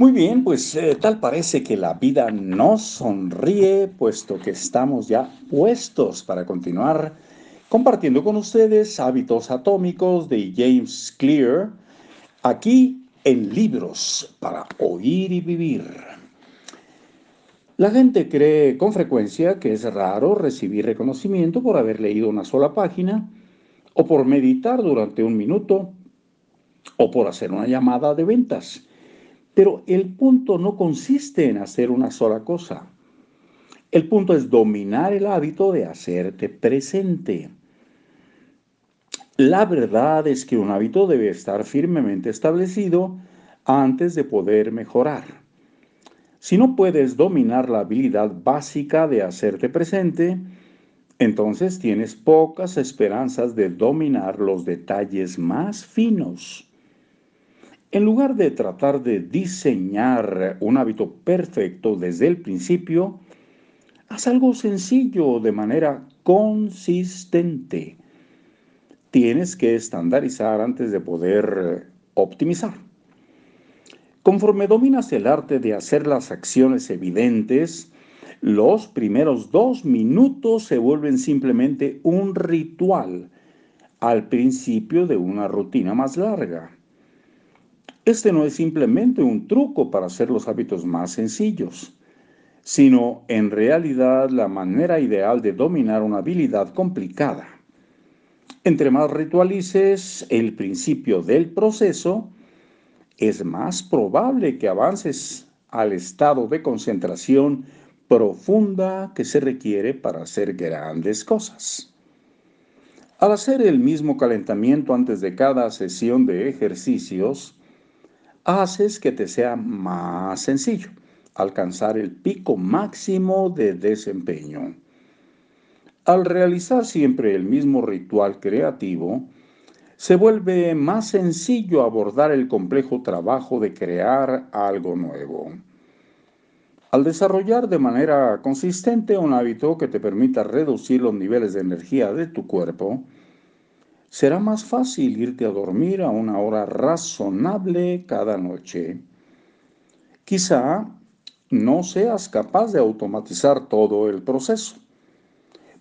Muy bien, pues eh, tal parece que la vida no sonríe, puesto que estamos ya puestos para continuar compartiendo con ustedes hábitos atómicos de James Clear, aquí en libros para oír y vivir. La gente cree con frecuencia que es raro recibir reconocimiento por haber leído una sola página, o por meditar durante un minuto, o por hacer una llamada de ventas. Pero el punto no consiste en hacer una sola cosa. El punto es dominar el hábito de hacerte presente. La verdad es que un hábito debe estar firmemente establecido antes de poder mejorar. Si no puedes dominar la habilidad básica de hacerte presente, entonces tienes pocas esperanzas de dominar los detalles más finos. En lugar de tratar de diseñar un hábito perfecto desde el principio, haz algo sencillo de manera consistente. Tienes que estandarizar antes de poder optimizar. Conforme dominas el arte de hacer las acciones evidentes, los primeros dos minutos se vuelven simplemente un ritual al principio de una rutina más larga. Este no es simplemente un truco para hacer los hábitos más sencillos, sino en realidad la manera ideal de dominar una habilidad complicada. Entre más ritualices el principio del proceso, es más probable que avances al estado de concentración profunda que se requiere para hacer grandes cosas. Al hacer el mismo calentamiento antes de cada sesión de ejercicios, haces que te sea más sencillo alcanzar el pico máximo de desempeño. Al realizar siempre el mismo ritual creativo, se vuelve más sencillo abordar el complejo trabajo de crear algo nuevo. Al desarrollar de manera consistente un hábito que te permita reducir los niveles de energía de tu cuerpo, será más fácil irte a dormir a una hora razonable cada noche. Quizá no seas capaz de automatizar todo el proceso,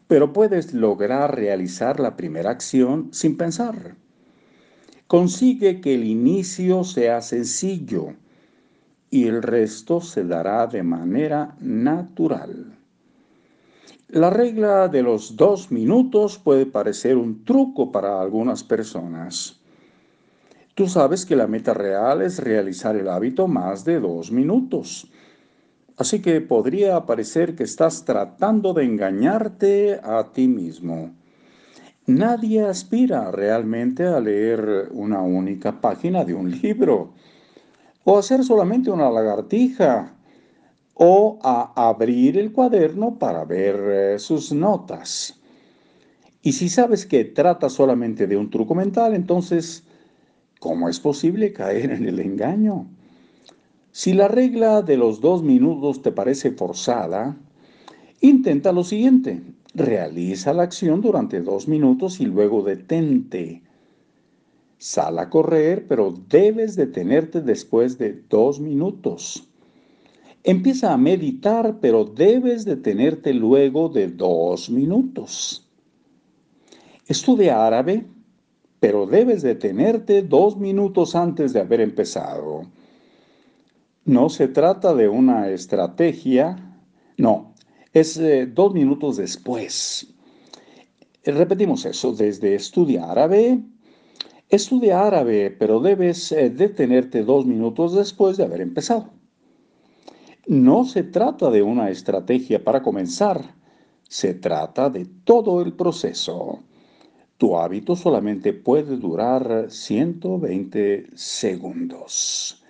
pero puedes lograr realizar la primera acción sin pensar. Consigue que el inicio sea sencillo y el resto se dará de manera natural. La regla de los dos minutos puede parecer un truco para algunas personas. Tú sabes que la meta real es realizar el hábito más de dos minutos. Así que podría parecer que estás tratando de engañarte a ti mismo. Nadie aspira realmente a leer una única página de un libro o hacer solamente una lagartija o a abrir el cuaderno para ver eh, sus notas. Y si sabes que trata solamente de un truco mental, entonces, ¿cómo es posible caer en el engaño? Si la regla de los dos minutos te parece forzada, intenta lo siguiente. Realiza la acción durante dos minutos y luego detente. Sal a correr, pero debes detenerte después de dos minutos. Empieza a meditar, pero debes detenerte luego de dos minutos. Estudia árabe, pero debes detenerte dos minutos antes de haber empezado. No se trata de una estrategia, no, es eh, dos minutos después. Repetimos eso, desde estudia árabe, estudia árabe, pero debes eh, detenerte dos minutos después de haber empezado. No se trata de una estrategia para comenzar, se trata de todo el proceso. Tu hábito solamente puede durar 120 segundos.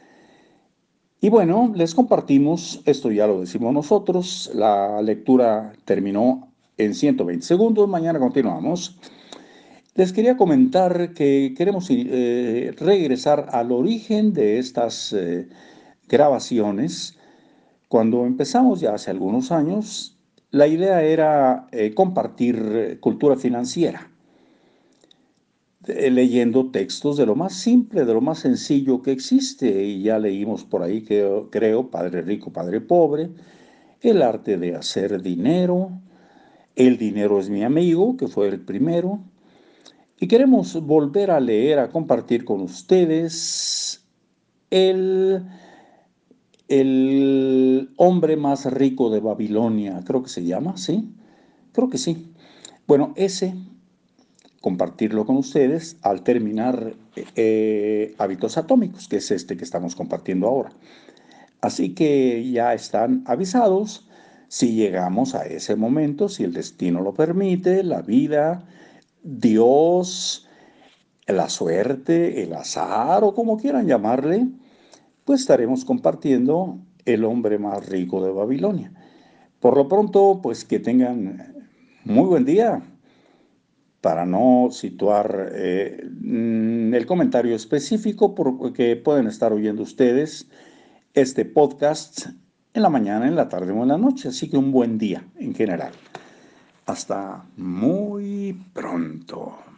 Y bueno, les compartimos, esto ya lo decimos nosotros, la lectura terminó en 120 segundos, mañana continuamos. Les quería comentar que queremos eh, regresar al origen de estas eh, grabaciones cuando empezamos ya hace algunos años, la idea era eh, compartir eh, cultura financiera. eh, leyendo textos de lo más simple, de lo más sencillo que existe. Y ya leímos por ahí, que, creo, Padre Rico, Padre Pobre, El arte de hacer dinero, El dinero es mi amigo, que fue el primero. Y queremos volver a leer, a compartir con ustedes el, el hombre más rico de Babilonia, creo que se llama, ¿sí? Creo que sí. Bueno, ese compartirlo con ustedes al terminar eh, hábitos atómicos, que es este que estamos compartiendo ahora. Así que ya están avisados si llegamos a ese momento, si el destino lo permite, la vida, Dios, la suerte, el azar o como quieran llamarle, pues estaremos compartiendo el hombre más rico de Babilonia. Por lo pronto, pues que tengan muy buen día para no situar eh, el comentario específico, porque pueden estar oyendo ustedes este podcast en la mañana, en la tarde o en la noche. Así que un buen día en general. Hasta muy pronto.